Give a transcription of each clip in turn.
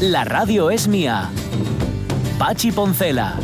La radio es mía. Pachi Poncela.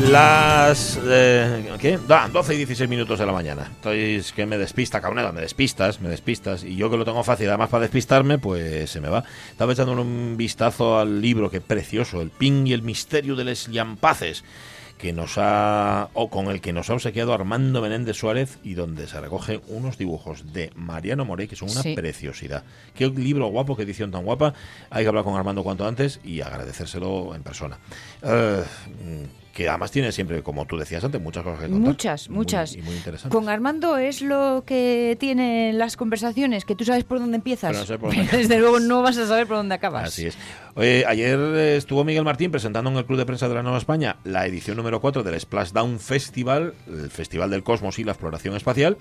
Las. Eh, ¿Qué? Da, 12 y 16 minutos de la mañana. Estoy que me despista, cabrón, me despistas, me despistas. Y yo que lo tengo fácil, además para despistarme, pues se me va. Estaba echando un vistazo al libro, que precioso, El Ping y el misterio de les Llampaces que nos ha o con el que nos ha obsequiado Armando Menéndez Suárez y donde se recogen unos dibujos de Mariano Morey que son una Sí. preciosidad. Qué libro guapo, qué edición tan guapa. Hay que hablar con Armando cuanto antes y agradecérselo en persona. Eh, que además tiene siempre, como tú decías antes, muchas cosas que contar. Muchas, Muy- muchas. y muy interesantes. Con Armando es lo que tienen las conversaciones, que tú sabes por dónde empiezas. Pero no sé por dónde Desde luego no vas a saber por dónde acabas. Así es. Ayer estuvo Miguel Martín presentando en el Club de Prensa de la Nueva España la edición número 4 del Splashdown Festival, el Festival del Cosmos y la Exploración Espacial.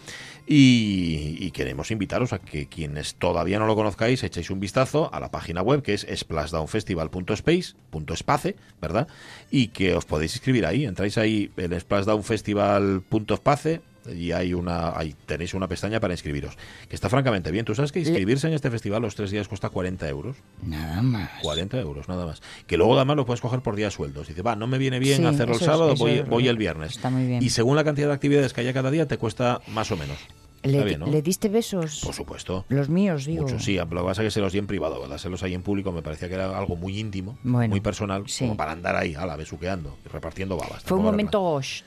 Y, queremos invitaros a que quienes todavía no lo conozcáis echéis un vistazo a la página web que es splashdownfestival.space, ¿verdad? Y que os podéis inscribir ahí. Entráis ahí en splashdownfestival.space y hay una ahí tenéis una pestaña para inscribiros que está francamente bien tú sabes que inscribirse en este festival los tres días cuesta 40 euros Nada más. 40 euros, nada más. Que luego además lo puedes coger por días sueldos. Dice, va, no me viene bien Sí, hacerlo el es- sábado, voy, voy el viernes. está muy bien. Y según la cantidad de actividades que haya cada día, te cuesta más o menos. ¿Le, Está bien, ¿no? le diste besos? Por supuesto. Los míos, digo. Mucho, sí. Lo que pasa es que se los di en privado, ¿verdad? Se los ahí en público me parecía que era algo muy íntimo, Bueno, muy personal, sí. como para andar ahí, a la besuqueando, y repartiendo babas. Fue un momento gosh.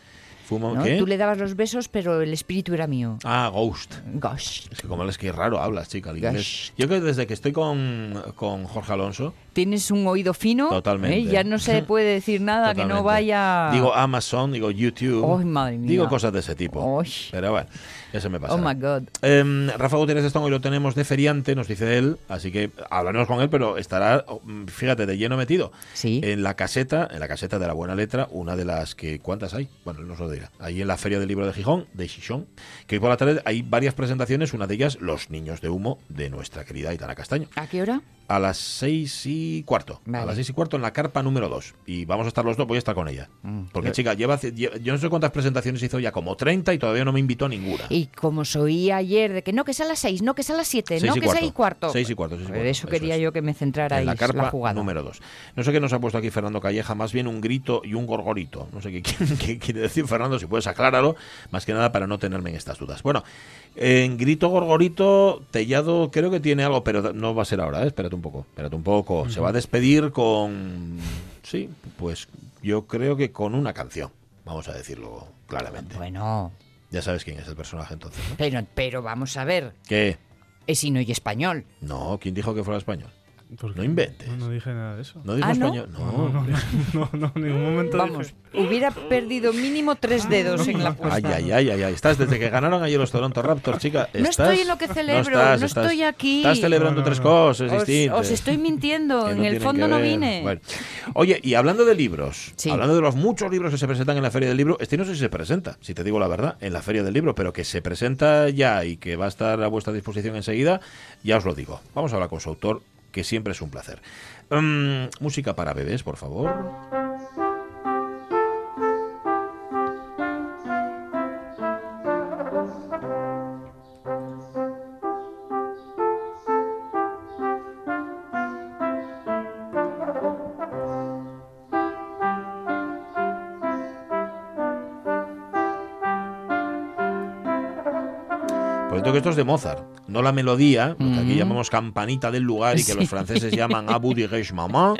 Mo- ¿no? ¿Qué? Tú le dabas los besos, pero el espíritu era mío. Ah, Ghost. Gosh. Es que como es que raro hablas, chica, el inglés. Yo que desde que estoy con, con Jorge Alonso, Tienes un oído fino. Totalmente. ¿eh? Ya no se puede decir nada que no Totalmente. vaya. Digo Amazon, digo YouTube. Ay, madre mía. Digo cosas de ese tipo. Pero bueno, ya se me pasa. Oh my God. Em, Rafa Gutiérrez Stone hoy lo tenemos de feriante, nos dice él, así que hablaremos con él, pero estará, oh, fíjate, de lleno metido. Sí. En la caseta, en la caseta de la buena letra, una de las que, ¿cuántas hay? Bueno, él nos lo dirá. Ahí en la Feria del Libro de Gijón, de Gijón, que hoy por la tarde hay varias presentaciones, una de ellas, Los Niños de Humo, de nuestra querida Aitana Castaño. ¿A qué hora? A las seis y cuarto. Vale. A las seis y cuarto en la carpa número dos. Y vamos a estar los dos, voy a estar con ella. Mm. Porque, chica, lleva, lle- yo no sé cuántas presentaciones hizo ya, como 30 y todavía no me invitó a ninguna. Y como oía ayer de que no, que es a las seis, no, que es a las siete, Seis no, que es cuarto. ahí cuarto. Seis y cuarto, seis y cuarto, eso eso quería es. yo que me centrara en la carpa jugada. número 2. No sé qué nos ha puesto aquí Fernando Calleja, más bien un grito y un gorgorito. No sé qué, quiere- qué quiere decir Fernando, si puedes acláralo, más que nada para no tenerme en estas dudas. Bueno, en grito, gorgorito, Tellado creo que tiene algo, pero no va a ser ahora, ¿eh? espérate un poco, espérate un poco. Se va a despedir con, sí, pues yo creo que con una canción, vamos a decirlo claramente. Bueno, Ya sabes quién es el personaje entonces, ¿no? pero, pero vamos a ver, ¿Qué? es y español. No, ¿quién dijo que fuera español? ¿Por No inventes. No, no dije nada de eso. ¿No dijo Ah, ¿no? español? No, no, no, no, en ningún momento Vamos, dije. hubiera perdido mínimo tres dedos en la apuesta. Ay, ay, ay, ay, ay. Estás desde que ganaron ayer los Toronto Raptors, chica. No estoy en lo que celebro, estás, no estás- estoy aquí. Estás celebrando No, no, tres no. cosas Os, distintas. os estoy mintiendo, en el fondo no vine. Bueno. Oye, y hablando de libros, Sí. hablando de los muchos libros que se presentan en la Feria del Libro, este no sé si se presenta, si te digo la verdad, en la Feria del Libro, pero que se presenta ya y que va a estar a vuestra disposición enseguida, ya os lo digo. Vamos a hablar con su autor, que siempre es un placer. Mm, música para bebés, por favor. Esto es de Mozart, no la melodía, lo que aquí llamamos campanita del lugar y que los franceses llaman Abu Dirige Maman.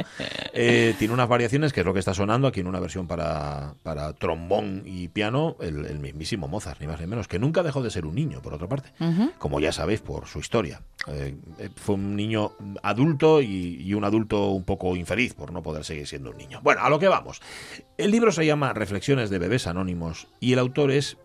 Eh, tiene unas variaciones, que es lo que está sonando aquí en una versión para, para trombón y piano, el, el mismísimo Mozart, ni más ni menos, que nunca dejó de ser un niño, por otra parte, como ya sabéis por su historia. Eh, eh, fue un niño adulto y, y un adulto un poco infeliz por no poder seguir siendo un niño. Bueno, a lo que vamos. El libro se llama Reflexiones de bebés anónimos y el autor es...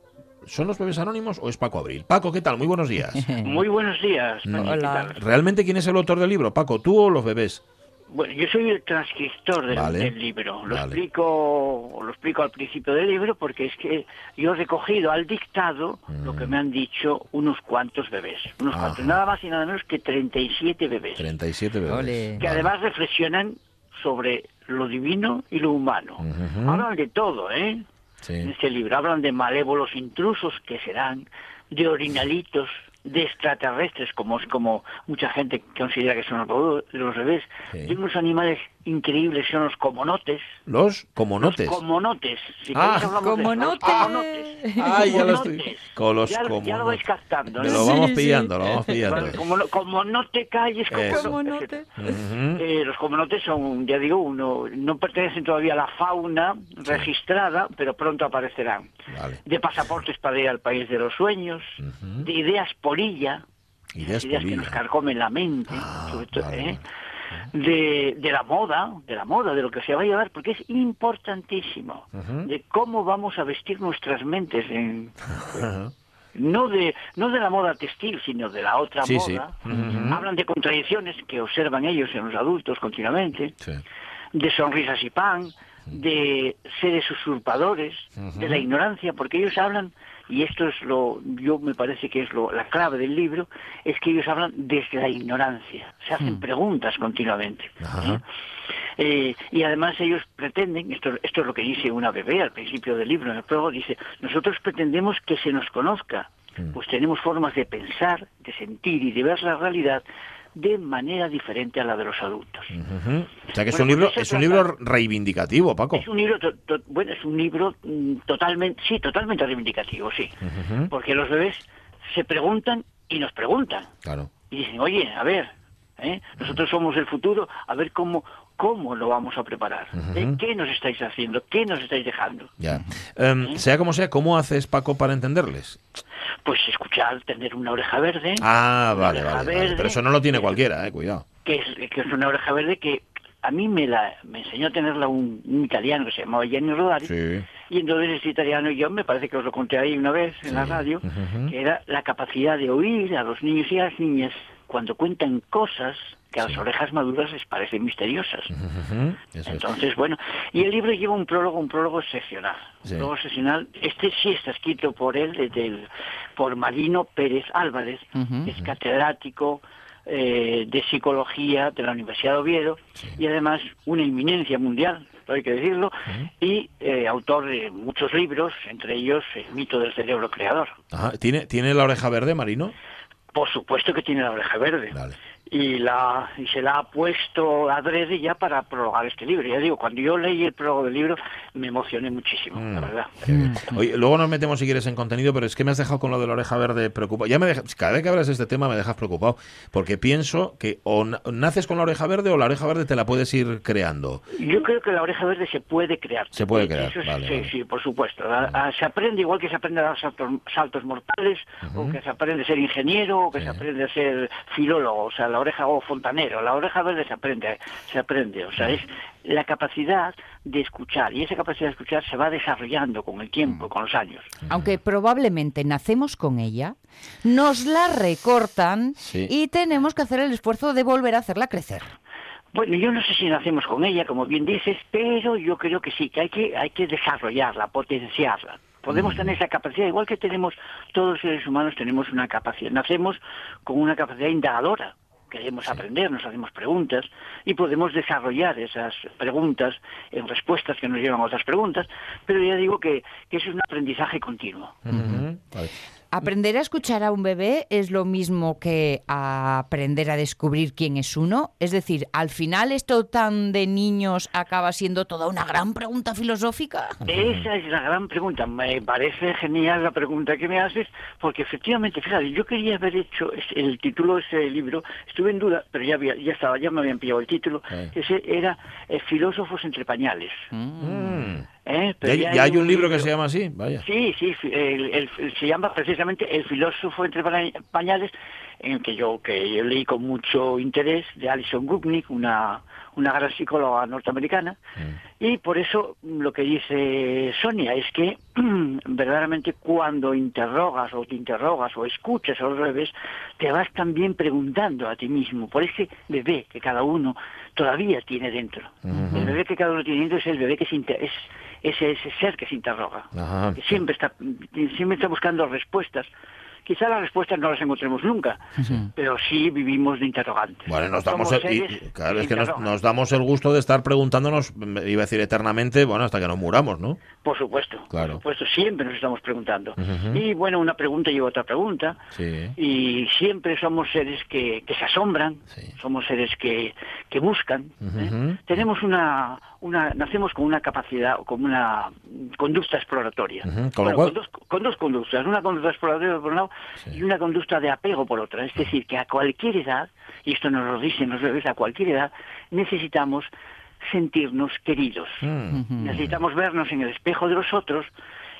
¿Son los bebés anónimos o es Paco Abril? Paco, ¿qué tal? Muy buenos días. Muy buenos días. Mm. Pachi, ¿qué Hola. ¿Realmente quién es el autor del libro? Paco, ¿tú o los bebés? Bueno, yo soy el transcriptor del, Vale. del libro. Lo Vale. explico, lo explico al principio del libro porque es que yo he recogido al dictado lo que me han dicho unos cuantos bebés, unos Mm. Ajá. cuantos, nada más y nada menos que 37 bebés, 37 bebés. Que Vale. además reflexionan sobre lo divino y lo humano. Ujú. Hablan de todo, ¿eh? En Sí. este libro hablan de malévolos intrusos que serán, de orinalitos, de extraterrestres, como es como mucha gente considera que son los, bebés, Sí. de unos animales increíbles, son los comonotes. Los comonotes. Los comonotes. Si Ah, hablamos de los comonotes. comonotes. Ay, ya lo estoy- Comonotes. con los ya, ya lo comonotes. vais captando. ¿no? lo vamos Sí, pillando, lo vamos pillando. Bueno, como, no- como no te calles, como Eso. no-. Ujú. eh, los comonotes son, ya digo, uno, no pertenecen todavía a la fauna registrada, pero pronto aparecerán. Vale. De pasaportes para ir al país de los sueños, Ujú. de ideas polilla, Ideas ideas que polilla. nos carcomen la mente, Ah, sobre todo, vale, ¿eh? De, de la moda, de la moda, de lo que se va a llevar, porque es importantísimo, de cómo vamos a vestir nuestras mentes en, no de no de la moda textil, sino de la otra Sí, sí. moda. Hablan de contradicciones que observan ellos en los adultos continuamente, Sí. de sonrisas y pan, de seres usurpadores, de la ignorancia, porque ellos hablan, y esto es lo, yo me parece que es lo, la clave del libro, es que ellos hablan desde la ignorancia, se hacen preguntas continuamente. Ajá. ¿eh? Eh, y además ellos pretenden, esto, esto es lo que dice una bebé al principio del libro, en el prólogo, dice, nosotros pretendemos que se nos conozca, pues tenemos formas de pensar, de sentir y de ver la realidad de manera diferente a la de los adultos. O sea que es Bueno, un libro, pues eso es un libro reivindicativo, Paco. Es un libro, to- to- bueno, es un libro mm, totalmente, sí, totalmente reivindicativo, sí. Porque los bebés se preguntan y nos preguntan. Claro. Y dicen, oye, a ver, ¿eh? nosotros somos el futuro, a ver cómo, cómo lo vamos a preparar. ¿Eh? ¿Qué nos estáis haciendo? ¿Qué nos estáis dejando? Ya. Em, sea como sea, ¿cómo haces, Paco, para entenderles? Pues escuchar, tener una oreja verde, Ah, vale, vale, vale. verde. Pero eso no lo tiene cualquiera, eh, cuidado. que es, que es una oreja verde que a mí me la me enseñó a tenerla un, un italiano que se llamaba Gianni Rodari. Sí. Y entonces este italiano y yo, me parece que os lo conté ahí una vez en la radio, que era la capacidad de oír a los niños y a las niñas cuando cuentan cosas que a las orejas maduras les parecen misteriosas. Es. Entonces, bueno, y el libro lleva un prólogo, un prólogo excepcional. Sí. Un prólogo excepcional. Este sí está escrito por él, desde el- por Marino Pérez Álvarez, que es catedrático eh, de psicología de la Universidad de Oviedo y además una inminencia mundial, hay que decirlo, y eh, autor de muchos libros, entre ellos El mito del cerebro creador. Ajá. ¿Tiene, ¿Tiene la oreja verde, Marino? Por supuesto que tiene la oreja verde. Vale. Y, la, y se la ha puesto adrede ya para prologar este libro. Ya digo, cuando yo leí el prólogo del libro me emocioné muchísimo, Mm. la verdad. Qué bien. Oye, luego nos metemos si quieres en contenido, pero es que me has dejado con lo de la oreja verde preocupado. Ya me deja- cada vez que hablas de este tema me dejas preocupado, porque pienso que o na- naces con la oreja verde o la oreja verde te la puedes ir creando. Yo creo que la oreja verde se puede crear. Se puede crear, eso sí, vale, sí, vale. sí, por supuesto. A- a- se aprende igual que se aprende a dar saltos, saltos mortales, o que se aprende a ser ingeniero, o que se aprende a ser filólogo, o sea, la oreja o fontanero. La oreja verde se aprende, se aprende, o sea, es la capacidad de escuchar, y esa capacidad de escuchar se va desarrollando con el tiempo, con los años. Aunque probablemente nacemos con ella, nos la recortan Sí. y tenemos que hacer el esfuerzo de volver a hacerla crecer. Bueno, yo no sé si nacemos con ella, como bien dices, pero yo creo que sí, que hay que, hay que desarrollarla, potenciarla. Podemos tener esa capacidad, igual que tenemos, todos los seres humanos tenemos una capacidad, nacemos con una capacidad indagadora, queremos aprender, nos hacemos preguntas y podemos desarrollar esas preguntas en respuestas que nos llevan a otras preguntas, pero ya digo que, que eso es un aprendizaje continuo. Vale. ¿Aprender a escuchar a un bebé es lo mismo que a aprender a descubrir quién es uno? Es decir, al final esto tan de niños acaba siendo toda una gran pregunta filosófica. Esa es la gran pregunta. Me parece genial la pregunta que me haces, porque efectivamente, fíjate, yo quería haber hecho el título de ese libro, estuve en duda, pero ya, había, ya estaba, ya me habían pillado el título. Eh. Ese era eh, Filósofos entre pañales. Mm. ¿Eh? Pero Ya, ya hay un libro que se llama así, vaya. Sí, sí, el- el- el- se llama precisamente El filósofo entre pa- pañales, en que yo, que yo leí con mucho interés, de Alison Gupnik, una, una gran psicóloga norteamericana, y por eso lo que dice Sonia es que verdaderamente cuando interrogas o te interrogas o escuchas los bebés, te vas también preguntando a ti mismo por ese bebé que cada uno todavía tiene dentro. El bebé que cada uno tiene dentro es el bebé que se inter- es ese, ese ser que se interroga Ajá. que siempre está siempre está buscando respuestas quizá las respuestas no las encontremos nunca pero sí vivimos de interrogantes Bueno, nos damos el, y- seres claro, es que nos, damos el gusto de estar preguntándonos, iba a decir eternamente, bueno, hasta que nos muramos, ¿no? por supuesto Claro. por supuesto siempre nos estamos preguntando y bueno una pregunta lleva a otra pregunta Sí. y siempre somos seres que, que se asombran, Sí. somos seres que, que buscan. ¿eh? Tenemos una, una, nacemos con una capacidad, con una conducta exploratoria. Ujú, con lo Bueno, cual- con, dos, con dos conductas, una conducta exploratoria por un lado y una conducta de apego por otra. Es decir, que a cualquier edad, y esto nos lo dicen los bebés, a cualquier edad necesitamos sentirnos queridos. Mm. Necesitamos vernos en el espejo de los otros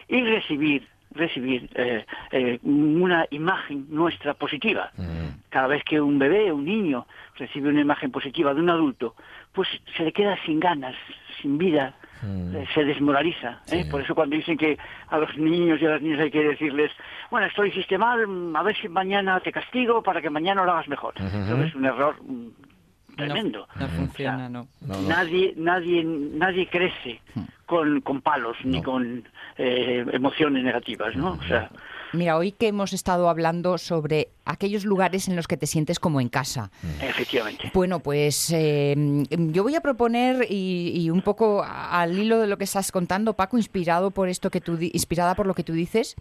y recibir recibir eh, eh, una imagen nuestra positiva. Mm. Cada vez que un bebé, un niño, recibe una imagen positiva de un adulto, pues se le queda sin ganas, sin vida, eh, se desmoraliza. ¿eh? Sí. Por eso cuando dicen que a los niños y a las niñas hay que decirles, bueno, esto lo hiciste mal, mm, a ver si mañana te castigo para que mañana lo hagas mejor. Es un error mm, tremendo. No funciona, no. Nadie, nadie, nadie crece con, con palos ni con eh, emociones negativas, ¿no? O sea, Mira, hoy que hemos estado hablando sobre aquellos lugares en los que te sientes como en casa. efectivamente. Bueno, pues eh, yo voy a proponer y, y un poco al hilo de lo que estás contando, Paco, inspirado por esto que tú di- inspirada por lo que tú dices,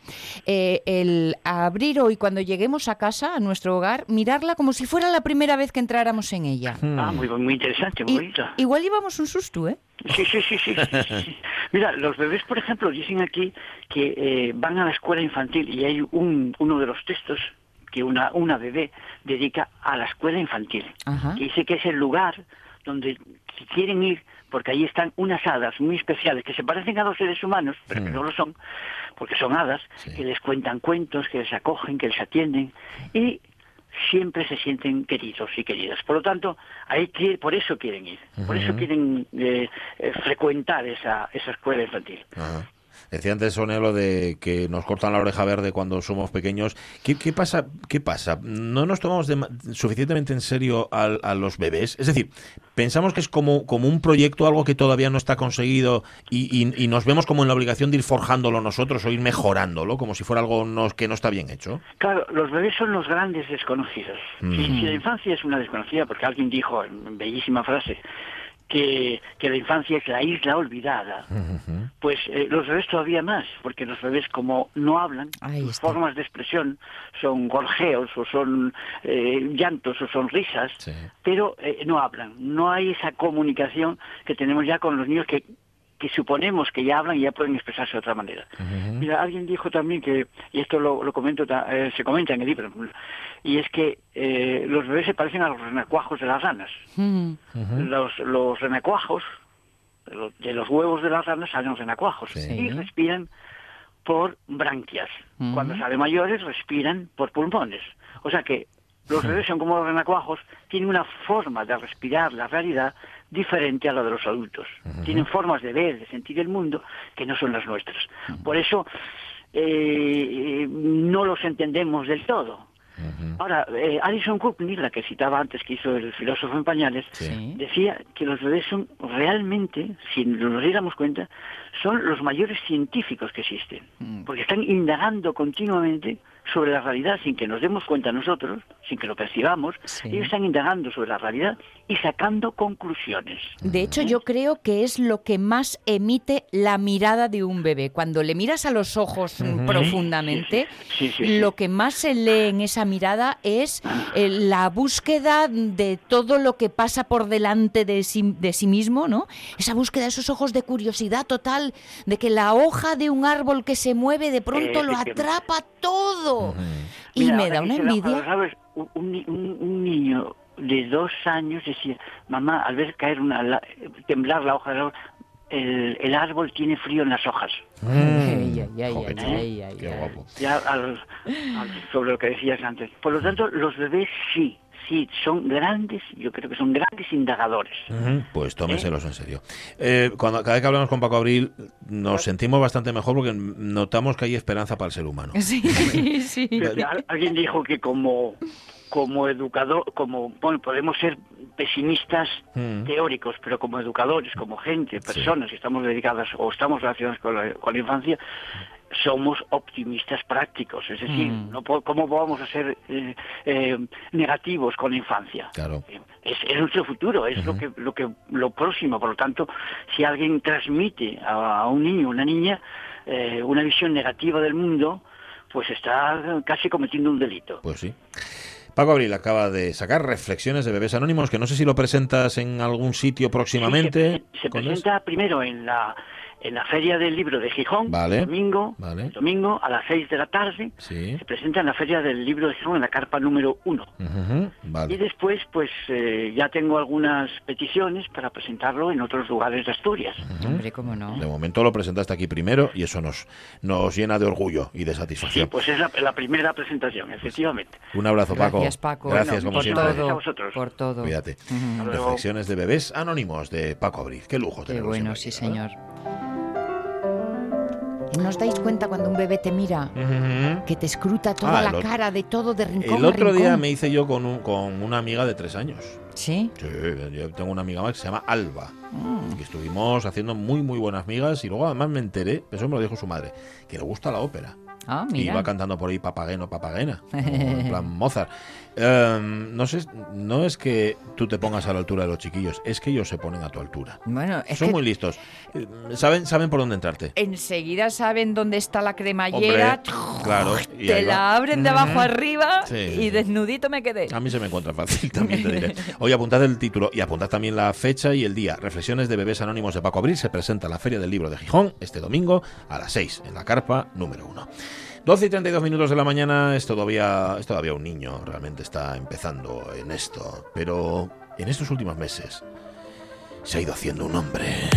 eh, el abrir hoy cuando lleguemos a casa, a nuestro hogar, mirarla como si fuera la primera vez que entráramos en ella. Ah, muy, muy interesante, muy Y- bonito. igual llevamos un susto, ¿eh? Sí, sí, sí, sí, sí, sí, sí. Mira, los bebés, por ejemplo, dicen aquí que eh, van a la escuela infantil y hay un, uno de los textos que una, una bebé dedica a la escuela infantil. Ajá. Que dice que es el lugar donde quieren ir, porque ahí están unas hadas muy especiales que se parecen a los seres humanos, pero que no lo son, porque son hadas, que les cuentan cuentos, que les acogen, que les atienden y siempre se sienten queridos y queridas. Por lo tanto, ahí por eso quieren ir, por eso quieren eh, eh, frecuentar esa, esa escuela infantil. Decía antes Sonia lo de que nos cortan la oreja verde cuando somos pequeños. ¿Qué, qué pasa? ¿Qué pasa? ¿No nos tomamos dema- suficientemente en serio al- a, los bebés? Es decir, pensamos que es como, como un proyecto, algo que todavía no está conseguido y, y- y nos vemos como en la obligación de ir forjándolo nosotros o ir mejorándolo, como si fuera algo no- que no está bien hecho. Claro, los bebés son los grandes desconocidos. Si, si la infancia es una desconocida, porque alguien dijo, bellísima frase, que, que la infancia es la isla olvidada, pues eh, los bebés todavía más, porque los bebés como no hablan, sus formas de expresión son gorjeos o son eh, llantos o son risas, Sí. pero eh, no hablan. No hay esa comunicación que tenemos ya con los niños que, que suponemos que ya hablan y ya pueden expresarse de otra manera. Mira, alguien dijo también que, y esto lo, lo comento, eh, se comenta en el libro, y es que eh, los bebés se parecen a los renacuajos de las ranas. Los, los renacuajos, de los, huevos de las ranas salen renacuajos Sí. y respiran por branquias. Cuando salen mayores respiran por pulmones. O sea que los bebés son como los renacuajos, tienen una forma de respirar la realidad diferente a la de los adultos. Tienen formas de ver, de sentir el mundo que no son las nuestras. Por eso eh, no los entendemos del todo. Ahora, eh, Alison Kupnik, la que citaba antes, que hizo el filósofo en pañales, Sí. decía que los bebés son realmente, si nos diéramos cuenta, son los mayores científicos que existen, porque están indagando continuamente sobre la realidad sin que nos demos cuenta nosotros, sin que lo percibamos, Sí. ellos están indagando sobre la realidad y sacando conclusiones. De hecho, yo creo que es lo que más emite la mirada de un bebé. Cuando le miras a los ojos mm, profundamente, Sí, sí, sí. lo que más se lee en esa mirada es eh, la búsqueda de todo lo que pasa por delante de sí, de sí mismo, ¿no? Esa búsqueda, esos ojos de curiosidad total, de que la hoja de un árbol que se mueve de pronto lo Efectivamente. atrapa todo. Y Mira, me da una envidia. ¿sabes? Un, un ni- un- niño de dos años decía, mamá, al ver caer una, la- temblar la hoja del árbol, el, el árbol tiene frío en las hojas. Sobre lo que decías antes. Por lo tanto, los bebés sí, sí, son grandes, yo creo que son grandes indagadores. Pues tómenselos en serio. Eh, cuando, cada vez que hablamos con Paco Abril nos sentimos bastante mejor porque notamos que hay esperanza para el ser humano. Sí, sí. Alguien dijo que como como educador, como bueno, podemos ser pesimistas Mm. teóricos, pero como educadores, como gente, personas que estamos dedicadas o estamos relacionadas con la, con la infancia, somos optimistas prácticos. Es decir, Mm. no ¿cómo vamos a ser eh, eh, negativos con la infancia? Claro. Es, es nuestro futuro, es lo que lo que lo próximo. Por lo tanto, si alguien transmite a, a un niño, una niña, eh, una visión negativa del mundo, pues está casi cometiendo un delito. Pues sí. Paco Abril acaba de sacar reflexiones de bebés anónimos, que no sé si lo presentas en algún sitio próximamente. Sí, se, se ¿Con presenta primero en la en la feria del libro de Gijón, Vale, domingo, vale. domingo a las 6 de la tarde. Sí. Se presenta en la feria del libro de Gijón en la carpa número 1. Ujú, Y Vale. después, pues eh, ya tengo algunas peticiones para presentarlo en otros lugares de Asturias. Hombre, cómo no. De momento lo presentaste aquí primero y eso nos, nos llena de orgullo y de Sí, satisfacción. pues es la, la primera presentación, efectivamente. Un abrazo, Paco. Gracias, Paco. Gracias, Bueno, como por siempre. Gracias a todo. vosotros. Por todo. Cuídate. Ujú. luego. Reflexiones de bebés anónimos de Paco Abril. Qué lujo Qué bueno, siempre sí, señor. ¿No os dais cuenta cuando un bebé te mira? Que te escruta toda Ah, la cara de todo, de rincón El a otro día me hice yo con, un- con una amiga de tres años. ¿Sí? Sí, yo tengo una amiga más que se llama Alba. Mm. Y estuvimos haciendo muy, muy buenas migas. Y luego además me enteré, eso me lo dijo su madre, que le gusta la ópera. Ah, Y iba cantando por ahí papageno, papagena. en plan Mozart. Em, no sé, no es que tú te pongas a la altura de los chiquillos, es que ellos se ponen a tu altura. Bueno, es Son que muy listos. Saben, saben por dónde entrarte. enseguida saben dónde está la cremallera. Hombre, claro, y te va. la abren de abajo arriba Sí, y sí. desnudito me quedé. A mí se me encuentra fácil, también te diré. Oye, apuntad el título y apuntad también la fecha y el día. Reflexiones de bebés anónimos de Paco Abril se presenta en la Feria del Libro de Gijón este domingo a las 6 en la carpa número 1. 12 y 32 minutos de la mañana es todavía, es todavía un niño, realmente está empezando en esto, pero en estos últimos meses se ha ido haciendo un hombre.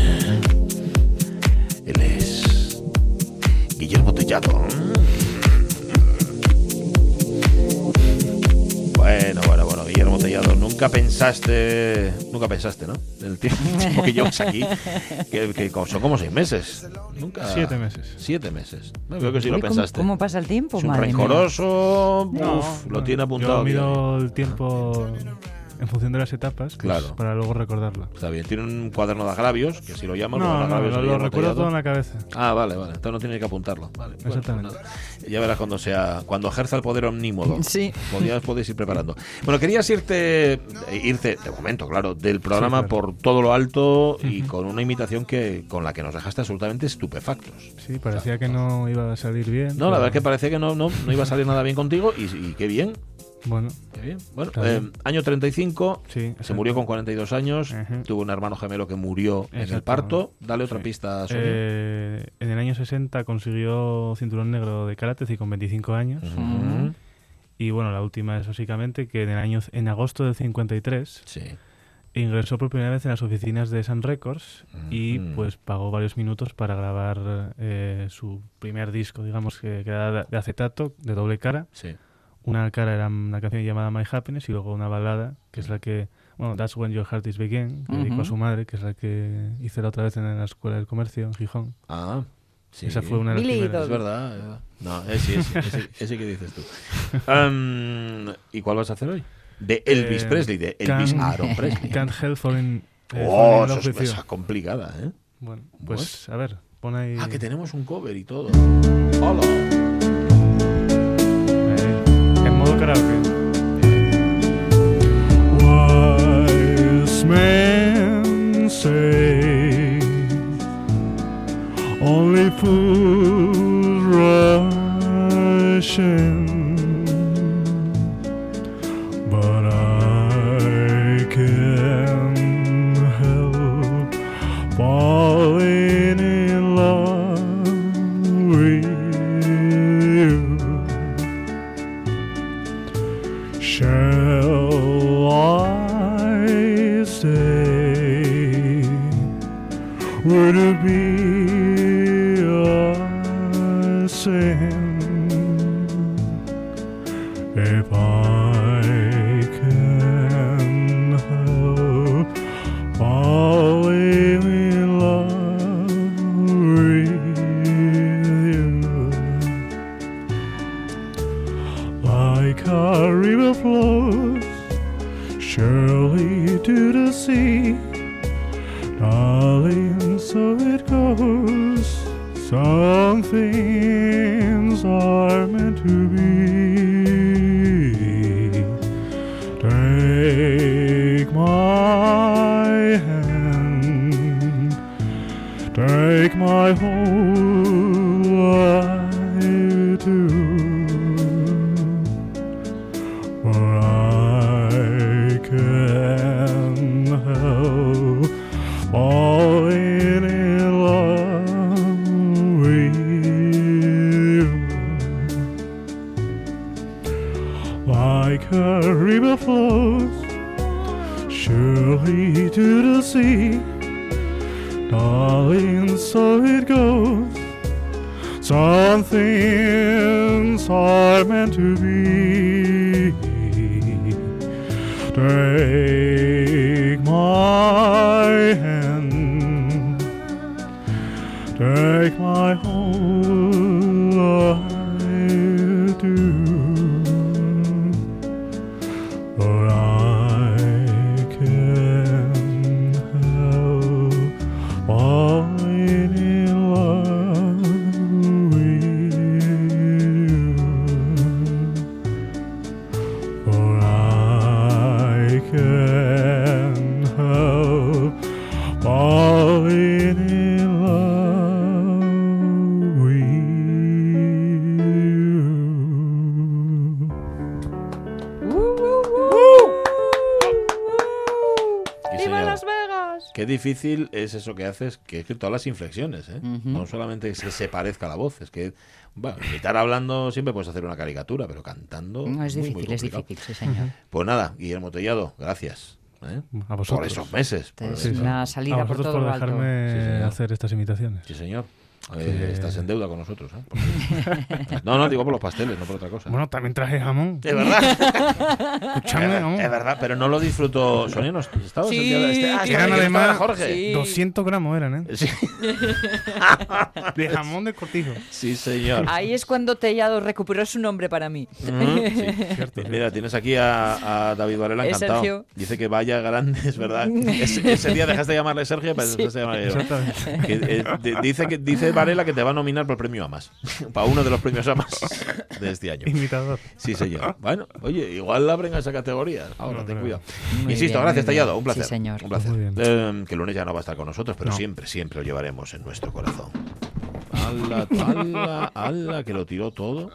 Él es Guillermo Tellado. Bueno, bueno, bueno, Guillermo Tellado, nunca pensaste, nunca pensaste, ¿no? El tiempo, el tiempo que llevas aquí, que, son como seis meses. Nunca. Siete meses. Siete meses. No, creo que sí lo ¿cómo- pensaste. ¿Cómo pasa el tiempo, es un madre No, uf, lo tiene apuntado. Yo aquí. mido el tiempo en función de las etapas, pues, Claro. para luego recordarlo. Está bien, tiene un cuaderno de agravios, que si lo llaman, No, lo, recuerdo todo en la cabeza. Ah, vale, vale. Entonces no tiene que apuntarlo. Vale, bueno, pues Exactamente. ya verás cuando sea, cuando ejerza el poder omnímodo. Sí. Podías, podéis ir preparando. Bueno, querías irte, irte, de momento, claro, del programa Sí, claro. por todo lo alto y con una imitación que con la que nos dejaste absolutamente estupefactos. Sí, parecía que no iba a salir bien. No, la verdad es que parecía que no, no, no iba a salir nada bien contigo y, y qué bien, Bueno, qué bien. Bueno, eh, año 35, sí. se murió con 42 años, tuvo un hermano gemelo que murió en el parto. Dale otra Sí. pista. Eh, en el año 60 consiguió cinturón negro de karate y con 25 años. Y bueno, la última es básicamente que en el año en agosto del 53 Sí. ingresó por primera vez en las oficinas de Sun Records y pues pagó varios minutos para grabar eh, su primer disco, digamos que, que era de- de acetato, de doble cara. Sí. Una cara era una canción llamada My Happiness y luego una balada, que es la que, bueno, That's When Your Heart Is Begin, que dedicó a su madre, que es la que hice la otra vez en la Escuela del Comercio en Gijón. Ah, sí. Esa fue una de las Billy primeras. Es verdad, es verdad. No, ese, ese, ese, ese que dices tú. Am, ¿Y cuál vas a hacer hoy? De Elvis Eh, Presley, de Elvis Can't- Aaron Presley. Can't Help Falling, eh, Oh, eso es complicada, ¿eh? Bueno, pues a ver, pon ahí... Ah, que tenemos un cover y todo. Hola. Karaoke. Wise men say only fools rush in, falling difícil es eso que haces, que es que todas las inflexiones, ¿eh? No solamente es que se parezca la voz, es que, bueno, imitar hablando siempre puedes hacer una caricatura, pero cantando. No, es muy, muy difícil, es complicado. difícil, sí, señor. Pues nada, Guillermo Tellado, gracias. ¿eh? A Por vosotros. esos meses. por Es eso. una A salida por vosotros todo por lo alto. dejarme Sí, hacer estas imitaciones. Sí, señor. Eh, Estás en deuda con nosotros. ¿eh? Porque- No, no, digo por los pasteles, no por otra cosa. Bueno, también traje jamón. es verdad. Escúchame, es, jamón. es verdad, pero no lo disfruto. Sonia, ¿no estabas Sí, el día de este? Ah, que sí, eran que estaba además- Jorge. Sí. 200 gramos eran, ¿eh? Sí, De jamón de cortijo. sí, señor. Ahí es cuando Tellado recuperó su nombre para mí. Ujú, sí. Cierto, Mira, tienes aquí a, a David Varela encantado. Sergio. Dice que vaya grande, es verdad. Ese, ese día dejaste de llamarle Sergio, pero Sí. dejaste de llamarle yo. Exactamente. Que, eh, dice que dice Varela que te va a nominar por el premio AMAS. para uno de los premios AMAS de este año. Imitador. Sí, señor. Bueno, oye, igual abren a esa categoría. Ahora, No, ten cuidado. Muy Insisto, bien, gracias. Tallado. Un placer. Sí, señor. Un placer. Muy bien. Eh, que el lunes ya no va a estar con nosotros, pero No. siempre, siempre lo llevaremos en nuestro corazón. Ala, ala, ala, que lo tiró todo.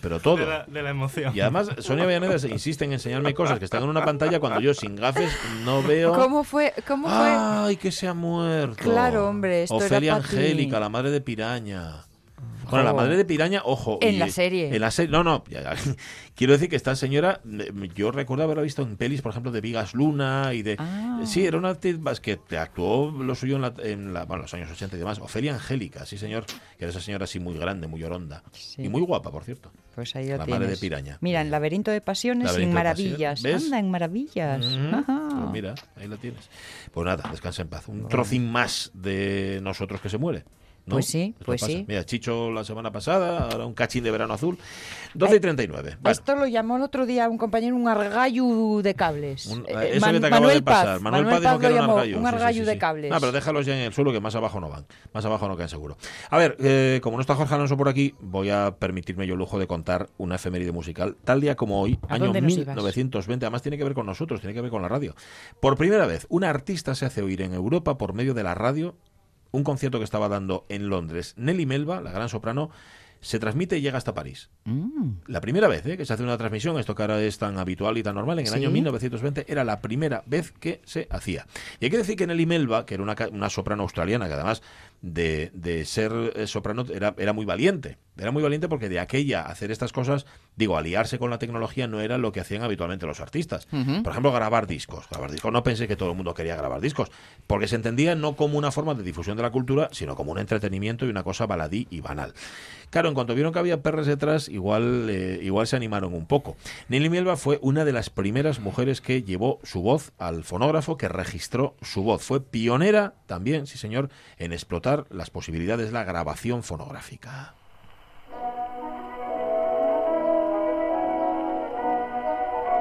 Pero todo. De la, de la emoción. Y además, Sonia Villaneda se insiste en enseñarme cosas que están en una pantalla cuando yo sin gafes no veo. ¿Cómo fue? ¿Cómo fue? ¡Ay, que se ha muerto! Claro, hombre, esto era Ofelia ti. Angélica, la madre de Piraña. Bueno, la madre de Piraña, ojo. En y- la serie. En la serie. No, no. ya, ya. Quiero decir que esta señora, yo recuerdo haberla visto en pelis, por ejemplo, de Vigas Luna y de. Ah. Sí, era una actriz que actuó lo suyo en, la, en la- bueno, los años 80 y demás. Ofelia Angélica, sí, señor. Que era esa señora así muy grande, muy oronda. Sí. Y muy guapa, por cierto. Pues ahí lo La tienes. madre de Piraña. Mira, en Laberinto de Pasiones Laberinto y en Maravillas. Anda, en Maravillas. Ajá. Pues mira, ahí la tienes. Pues nada, descansa en paz. Un trocín más de nosotros que se muere. ¿No? Pues sí, pues pasa. sí. Mira, Chicho la semana pasada, ahora un cachín de verano azul. 12 y 39. A Bueno, Esto lo llamó el otro día un compañero un argallo de cables. un- Eh, eso Man- que te acaba Manuel de pasar. Paz, Manuel, Paz dijo Paz que lo era un llamó argallo. un Sí, sí, argallo sí, de cables. Ah, pero déjalos ya en el suelo que más abajo no van. Más abajo no caen seguro. A ver, eh, como no está Jorge Alonso por aquí, voy a permitirme yo el lujo de contar una efeméride musical. Tal día como hoy, ¿A año dónde nos ibas? 1920, además tiene que ver con nosotros, tiene que ver con la radio. Por primera vez, una artista se hace oír en Europa por medio de la radio. Un concierto que estaba dando en Londres. Nelly Melba, la gran soprano, se transmite y llega hasta París. Mm. La primera vez ¿eh? que se hace una transmisión, esto que ahora es tan habitual y tan normal, en el Sí. año 1920 era la primera vez que se hacía. Y hay que decir que Nelly Melba, que era una soprano australiana, que además de, de ser eh, soprano era, era muy valiente. Era muy valiente porque de aquella hacer estas cosas, digo, aliarse con la tecnología no era lo que hacían habitualmente los artistas. Por ejemplo, grabar discos. Grabar discos. No pensé que todo el mundo quería grabar discos, porque se entendía no como una forma de difusión de la cultura, sino como un entretenimiento y una cosa baladí y banal. Claro, en cuanto vieron que había perres detrás, igual, eh, igual se animaron un poco. Nelly Melba fue una de las primeras mujeres que llevó su voz al fonógrafo, que registró su voz. Fue pionera también, sí señor, en explotar las posibilidades de la grabación fonográfica.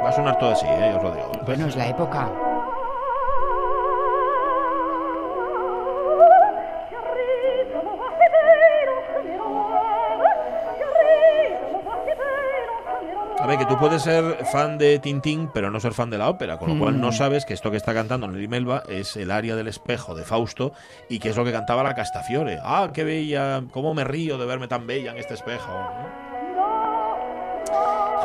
Va a sonar todo así, ¿eh? os lo digo. Bueno, es la época. A ver, que tú puedes ser fan de Tintín, pero no ser fan de la ópera, con lo cual Mm. no sabes que esto que está cantando Nelly Melba es el aria del espejo de Fausto y que es lo que cantaba la Castafiore. Ah, qué bella, cómo me río de verme tan bella en este espejo.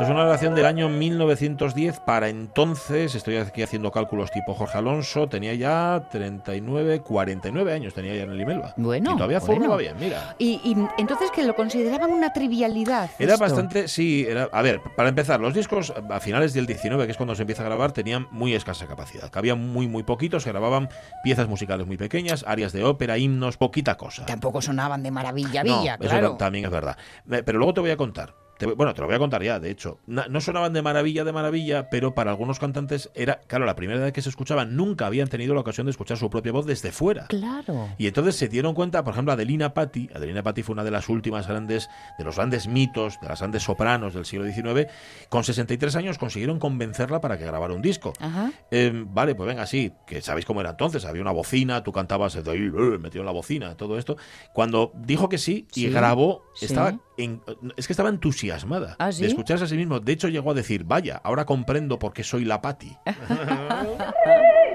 Esto es una grabación del año 1910. Para entonces, estoy aquí haciendo cálculos tipo Jorge Alonso, tenía ya 39, 49 años, tenía ya Nelly Melba. Bueno, Y todavía bueno. formaba bien, mira. Y, y entonces que lo consideraban una trivialidad. Era esto. bastante, sí, era, a ver, para empezar, los discos a finales del 19, que es cuando se empieza a grabar, tenían muy escasa capacidad. Cabían muy, muy poquitos, se grababan piezas musicales muy pequeñas, áreas de ópera, himnos, poquita cosa. Tampoco sonaban de maravilla, villa, eso claro. ta- también es verdad. Eh, Pero luego te voy a contar. Te bueno, te lo voy a contar ya, de hecho. No sonaban de maravilla, de maravilla, pero para algunos cantantes era, claro, la primera vez que se escuchaban, nunca habían tenido la ocasión de escuchar su propia voz desde fuera. Claro. Y entonces se dieron cuenta, por ejemplo, Adelina Patti. Adelina Patti fue una de las últimas grandes, de los grandes mitos, de las grandes sopranos del siglo XIX. Con 63 años consiguieron convencerla para que grabara un disco. Ajá. Eh, vale, pues venga, sí, que sabéis cómo era entonces. Había una bocina, tú cantabas eh, ahí, eh, metido en la bocina, todo esto. Cuando dijo que sí y Sí, grabó, sí. estaba en- es que estaba entusiasmada ¿Ah, de escucharse a sí mismo. De hecho, llegó a decir, vaya, ahora comprendo por qué soy la Patti.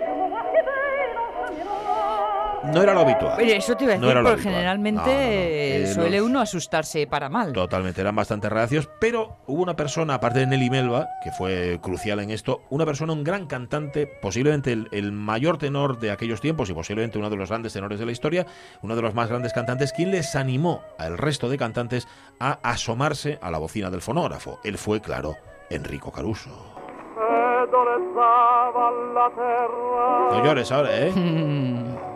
no era lo habitual. Pero eso te iba a No decir, lo porque habitual. generalmente No, no, no. eh, suele los- uno asustarse para mal. Totalmente, eran bastante reacios, pero hubo una persona, aparte de Nelly Melba, que fue crucial en esto, una persona, un gran cantante, posiblemente el, el mayor tenor de aquellos tiempos y posiblemente uno de los grandes tenores de la historia, uno de los más grandes cantantes, quien les animó al resto de cantantes a asomarse a la bocina del fonógrafo. Él fue, claro, Enrico Caruso. No llores ahora, ¿eh?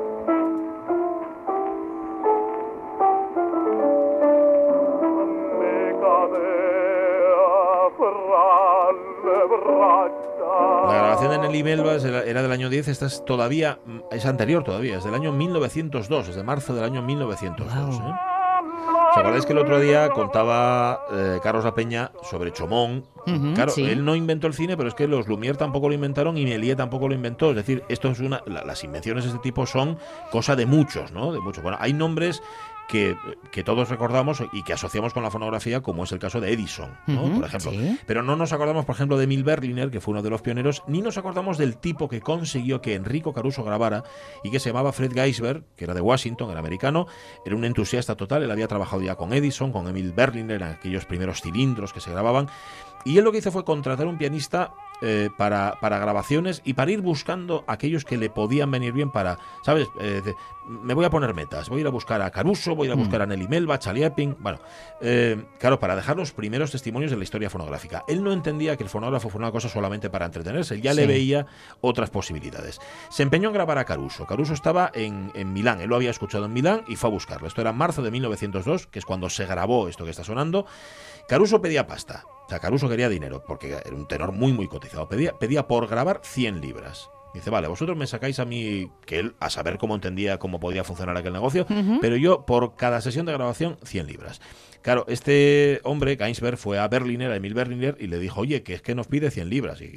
de la- era del año 10, esta es todavía, es anterior todavía, es del año 1902, es de marzo del año 1902. ¿eh? ¿Os acordáis que el otro día contaba eh, Carlos La Peña sobre Chomón? Ujú, claro, sí. él no inventó el cine, pero es que los Lumière tampoco lo inventaron y Méliès tampoco lo inventó. Es decir, esto es una, la- las invenciones de este tipo son cosa de muchos, ¿no? De muchos. Bueno, hay nombres que, que todos recordamos y que asociamos con la fonografía, como es el caso de Edison, ¿no? Por ejemplo. sí. Pero no nos acordamos, por ejemplo, de Emil Berliner, que fue uno de los pioneros, ni nos acordamos del tipo que consiguió que Enrico Caruso grabara y que se llamaba Fred Geisberg, que era de Washington, era americano, era un entusiasta total, él había trabajado ya con Edison, con Emil Berliner, en aquellos primeros cilindros que se grababan, y él lo que hizo fue contratar un pianista eh, para, para grabaciones y para ir buscando aquellos que le podían venir bien para, ¿sabes? Eh, de- me voy a poner metas, voy a ir a buscar a Caruso, voy a ir a buscar a Nelly Melba, Chaliapin, bueno, eh, claro, para dejar los primeros testimonios de la historia fonográfica. Él no entendía que el fonógrafo fuera una cosa solamente para entretenerse, él ya le veía otras posibilidades. Se empeñó en grabar a Caruso. Caruso estaba en, en Milán, él lo había escuchado en Milán y fue a buscarlo. Esto era en marzo de 1902, que es cuando se grabó esto que está sonando. Caruso pedía pasta. O sea, Caruso quería dinero, porque era un tenor muy, muy cotizado. Pedía, pedía por grabar 100 libras. Dice, vale, vosotros me sacáis a mí, que él a saber cómo entendía cómo podía funcionar aquel negocio, pero yo por cada sesión de grabación 100 libras. Claro, este hombre, Gainsberg, fue a Berliner, a Emil Berliner, y le dijo, oye, que es que nos pide 100 libras. Y, y-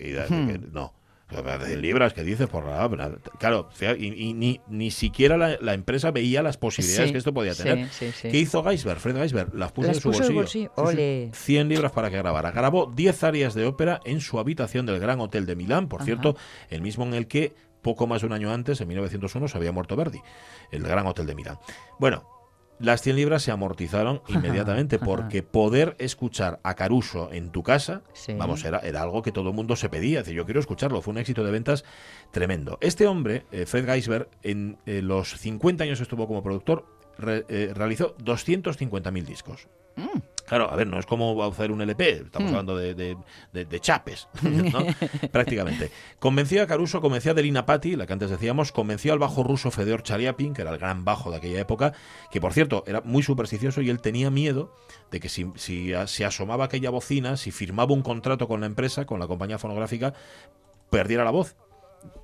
que no. 100 libras, ¿qué dices? Por grabar? Claro, y, y ni, ni siquiera la, la empresa veía las posibilidades Sí, que esto podía tener. sí, sí. ¿Qué hizo Geisberg? Fred Geisberg las puso Las en su puso en bolsillo. bolsillo. Sí, sí. Ole. 100 libras para que grabara. Grabó 10 áreas de ópera en su habitación del Gran Hotel de Milán, por cierto, el mismo en el que poco más de un año antes, en 1901, se había muerto Verdi, el Gran Hotel de Milán. Bueno, las 100 libras se amortizaron inmediatamente porque poder escuchar a Caruso en tu casa, Sí. vamos, era, era algo que todo el mundo se pedía. Es decir, yo quiero escucharlo. Fue un éxito de ventas tremendo. Este hombre, eh, Fred Geisberg, en eh, los 50 años que estuvo como productor, re- eh, realizó 250.000 discos. Claro, a ver, no es como hacer un LP, estamos hablando de, de- de- de chapes, ¿no? prácticamente. Convenció a Caruso, convenció a Delina Patti, la que antes decíamos, convenció al bajo ruso Fedor Chaliapin, que era el gran bajo de aquella época, que por cierto era muy supersticioso y él tenía miedo de que si, si se asomaba aquella bocina, si firmaba un contrato con la empresa, con la compañía fonográfica, perdiera la voz.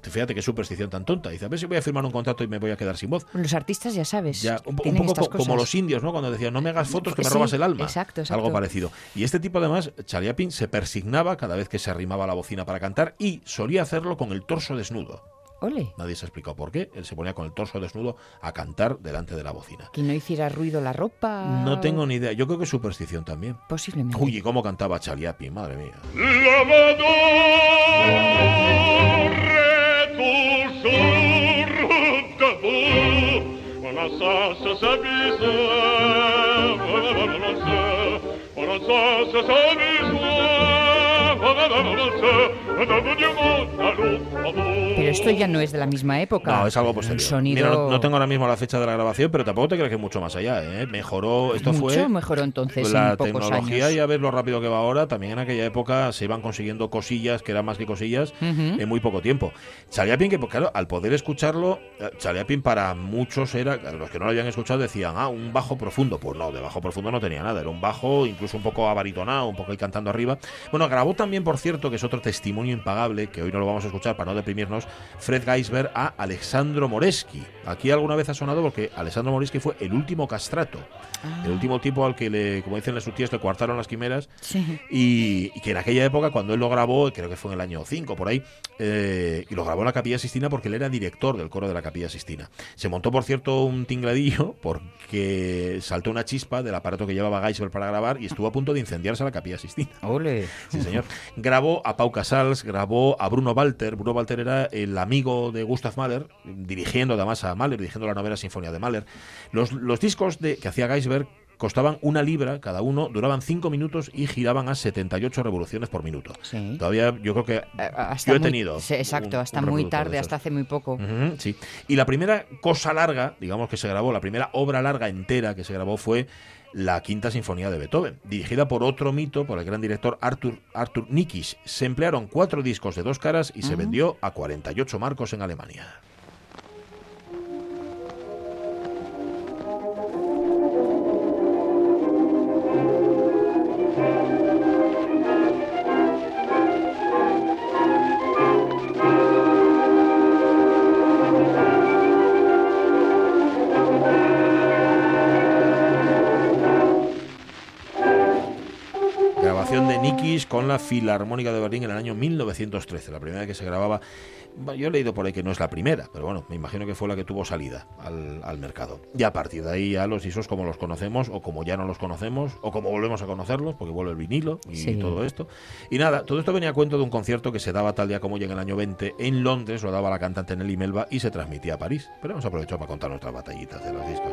Fíjate qué superstición tan tonta. Dice, a ver si voy a firmar un contrato y me voy a quedar sin voz. Los artistas ya sabes. Ya, un, poco como los indios, ¿no? Cuando decían, no me hagas fotos que me Sí, robas el alma. exacto, exacto. Algo parecido. Y este tipo, además, Chaliapin se persignaba cada vez que se arrimaba a la bocina para cantar y solía hacerlo con el torso desnudo. Ole. Nadie se ha explicado por qué. Él se ponía con el torso desnudo a cantar delante de la bocina. Que no hiciera ruido la ropa. No tengo ni idea. Yo creo que es superstición también. Posiblemente. Uy, ¿y cómo cantaba Chaliapin? Madre mía. so so so biso so so so biso Pero esto ya no es de la misma época. No, es algo posterior. sonido Mira, no, no tengo ahora mismo la fecha de la grabación, pero tampoco te crees que mucho más allá. ¿eh? Mejoró. Esto mucho fue. mejoró entonces la en tecnología años. y a ver lo rápido que va ahora, también en aquella época se iban consiguiendo cosillas que eran más que cosillas en muy poco tiempo. Chaliapin, que pues, claro, al poder escucharlo, eh, Chaliapin para muchos era, los que no lo habían escuchado decían, ah, un bajo profundo. Pues no, de bajo profundo no tenía nada, era un bajo incluso un poco abaritonado, un poco ahí cantando arriba. Bueno, grabó también, por cierto, que es otro testimonio impagable, que hoy no lo vamos a escuchar para no deprimirnos, Fred Geisberg a Alexandro Moreschi. Aquí alguna vez ha sonado porque Alexandro Moreschi fue el último castrato. El último tipo al que, le, como dicen sus tíos, le coartaron las quimeras. Sí. Y, y que en aquella época, cuando él lo grabó, creo que fue en el año 5 por ahí, eh, y lo grabó en la Capilla Sistina porque él era director del coro de la Capilla Sistina. Se montó, por cierto, un tingladillo porque saltó una chispa del aparato que llevaba Geisberg para grabar y estuvo a punto de incendiarse la Capilla Sistina. Ole. Sí, señor. grabó a Pau Casals, grabó a Bruno Walter. Bruno Walter era el amigo de Gustav Mahler, dirigiendo además a Mahler, dirigiendo la novena sinfonía de Mahler. Los, los discos de, que hacía Geisberg costaban una libra cada uno, duraban cinco minutos y giraban a 78 revoluciones por minuto. Sí. Todavía yo creo que Eh, hasta yo he tenido. exacto, un- hasta un muy tarde, hasta hace muy poco. Sí. Y la primera cosa larga, digamos que se grabó, la primera obra larga entera que se grabó fue la Quinta Sinfonía de Beethoven, dirigida por otro mito, por el gran director Arthur, Arthur Nikisch. Se emplearon cuatro discos de dos caras y se vendió a 48 marcos en Alemania. Con la Filarmónica de Berlín en el año 1913, la primera vez que se grababa. Yo he leído por ahí que no es la primera, pero bueno, me imagino que fue la que tuvo salida al, al mercado. Y a partir de ahí ya los ISOs como los conocemos, o como ya no los conocemos, o como volvemos a conocerlos, porque vuelve el vinilo y Sí. todo esto. Y nada, todo esto venía a cuento de un concierto que se daba tal día como hoy en el año 20 en Londres, lo daba la cantante Nelly Melba y se transmitía a París. Pero hemos aprovechado para contar nuestras batallitas de los discos.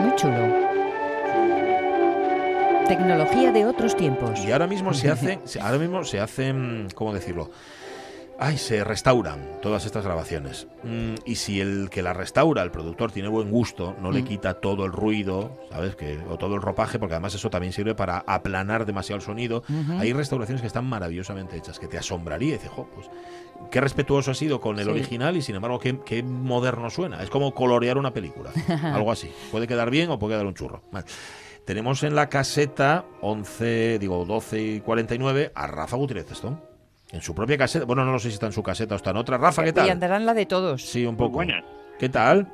Muy chulo. Tecnología de otros tiempos. Y ahora mismo se hace, ahora mismo se hacen, ¿cómo decirlo? Ay, se restauran todas estas grabaciones. Mm, y si el que la restaura, el productor, tiene buen gusto, no le quita todo el ruido, ¿sabes? Que, o todo el ropaje, porque además eso también sirve para aplanar demasiado el sonido. Hay restauraciones que están maravillosamente hechas, que te asombraría y dices, jo, pues qué respetuoso ha sido con el Sí. original y sin embargo qué, qué moderno suena. Es como colorear una película, algo así. Puede quedar bien o puede quedar un churro. Vale. Tenemos en la caseta 11, digo 12 y 49 a Rafa Gutiérrez Testón. En su propia caseta. Bueno, no lo sé si está en su caseta o está en otra. Rafa, ¿qué Y tal? andarán la de todos. Sí, un Muy poco. buenas. ¿Qué tal?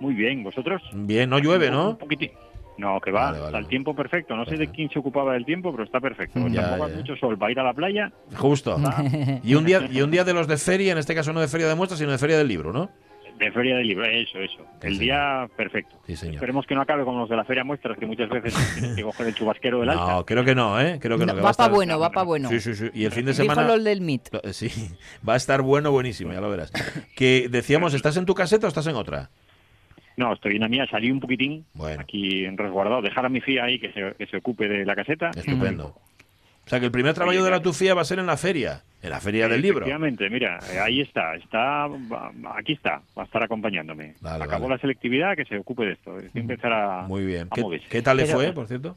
Muy bien, ¿vosotros? Bien, no llueve, Un ¿no? poquitín. No, que va, Vale, vale. está el tiempo perfecto. No sé de quién se ocupaba del tiempo, pero está perfecto. Ya, Tampoco hace ya. mucho sol para ir a la playa. Justo. Y un día y un día de los de feria, en este caso no de feria de muestras, sino de feria del libro, ¿no? De feria de libro, eso, eso. Sí, el señor. día perfecto. Sí, señor. Esperemos que no acabe como los de la feria muestras, que muchas veces tienes que coger el chubasquero del alta. No, creo que no, ¿eh? Creo que no. No, que va para bueno, va para bueno. Sí, sí, sí. Y el fin de Dijo semana. lo del MIT. Sí, va a estar bueno, buenísimo, ya lo verás. Que decíamos, ¿estás en tu caseta o estás en otra? No, estoy en la mía, salí un poquitín Bueno. aquí en resguardado, dejar a mi fía ahí que se, que se ocupe de la caseta. Estupendo. O sea, que el primer trabajo de la tufía va a ser en la feria, en la feria del libro. Efectivamente, mira, eh, ahí está, está, aquí está, va a estar acompañándome. Vale, Acabó vale. la selectividad, que se ocupe de esto. Es que empezar a, Muy bien. a ¿Qué, moverse. qué tal le fue, por cierto?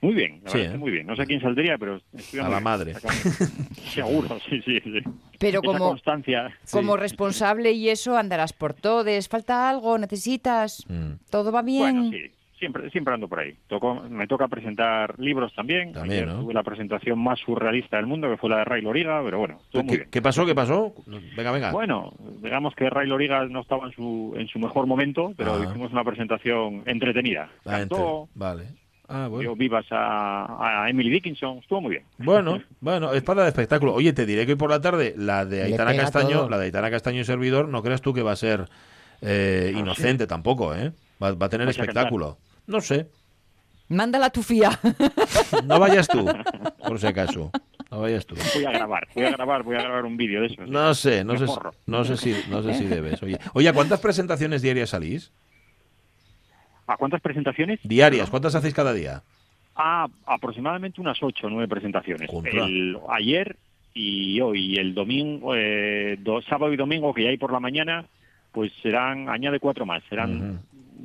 Muy bien, la Sí, verdad es que ¿eh? muy bien. No sé quién saldría, pero A la madre. Seguro, sí, sí, sí. Pero Esa como, constancia. como responsable y eso andarás por todes. ¿Falta algo? ¿Necesitas? Mm. ¿Todo va bien? Bueno, sí, siempre, siempre ando por ahí. Tocó- me toca presentar libros también. También, ¿no? Tuve la presentación más surrealista del mundo, que fue la de Ray Loriga, pero bueno, muy ¿Qué, bien. qué pasó? ¿Qué pasó? Venga, venga. Bueno, digamos que Ray Loriga no estaba en su, en su mejor momento, pero Ah. hicimos una presentación entretenida. Ah, Cantó, Vale. Ah, bueno. dio vivas a, a Emily Dickinson, estuvo muy bien. Bueno, bueno, es para de espectáculo. Oye, te diré que hoy por la tarde la de Aitana Castaño, todo. la de Aitana Castaño y servidor, no creas tú que va a ser eh, inocente tampoco, ¿eh? Va, va a tener ¿Vais a espectáculo. No sé. Mándala a tu fía. No vayas tú, por si acaso. No vayas tú. Voy a grabar, voy a grabar, voy a grabar un vídeo de eso. No sé, no sé, no sé si, no sé si debes. Oye, oye, ¿a cuántas presentaciones diarias salís? ¿A cuántas presentaciones? Diarias, ¿cuántas hacéis cada día? A aproximadamente unas ocho o nueve presentaciones. El, ayer y hoy, el domingo, eh, do- sábado y domingo, que ya hay por la mañana, pues serán, añade cuatro más, serán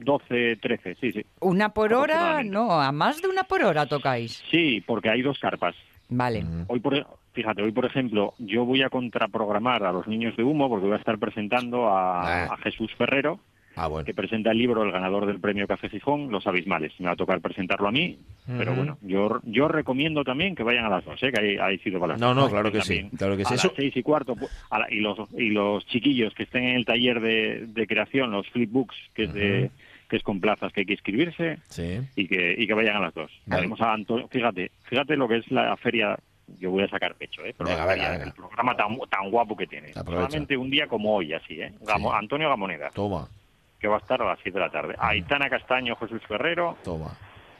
12, 13, sí, sí. ¿Una por hora? No, a más de una por hora tocáis. Sí, porque hay dos carpas. Vale. Hoy, por, fíjate, hoy, por ejemplo, yo voy a contraprogramar a los niños de humo porque voy a estar presentando a, Ah. a Jesús Ferrero, Ah, bueno. que presenta el libro El ganador del premio Café Gijón, Los Abismales. Me va a tocar presentarlo a mí, pero bueno, yo yo recomiendo también que vayan a las dos, ¿eh? que hay, hay sitio para las No, no, dos. claro que sí, claro que sí. A Eso- las seis y cuarto, a la- y, los, y los chiquillos que estén en el taller de, de creación, los flipbooks, que es de que es con plazas que hay que inscribirse, Sí. y que, y que vayan a las dos. Vale. A Antonio, fíjate, fíjate lo que es la feria, yo voy a sacar pecho, ¿eh? Pero Venga, la venga, el programa tan, tan guapo que tiene. Solamente un día como hoy, así, ¿eh? Gamo- Sí. Antonio Gamoneda, Toma, que va a estar a las 7 de la tarde. Aitana Castaño, Jesús Ferrero, toma.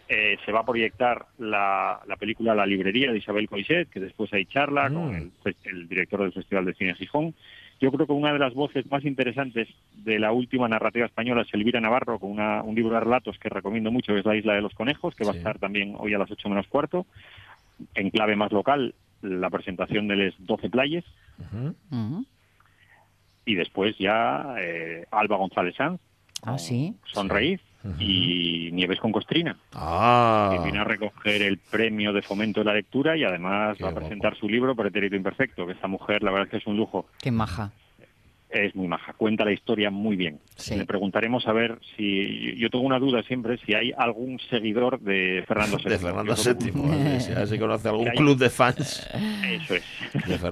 eh, se va a proyectar la, la película La librería de Isabel Coixet, que después hay charla Mm. con el, fes- el director del Festival de Cine Gijón. Yo creo que una de las voces más interesantes de la última narrativa española es Elvira Navarro, con una- un libro de relatos que recomiendo mucho, que es La Isla de los Conejos, que va a estar también hoy a las 8 menos cuarto. En clave más local, la presentación de Les 12 Playes. Ujú. Ujú. Y después ya eh, Alba González Sanz, Ah, sí. Sonreír, y Nieves con Costrina. Ah. que viene a recoger el premio de fomento de la lectura y además Qué va a guapo. presentar su libro Pretérito Imperfecto, que esta mujer la verdad es que es un lujo, Qué maja. Es muy maja, cuenta la historia muy bien. Sí. Le preguntaremos a ver si, yo tengo una duda siempre, si hay algún seguidor de Fernando VII. De Fernando VII. que- vale, si- A ver si conoce algún hay- club de fans Eso es.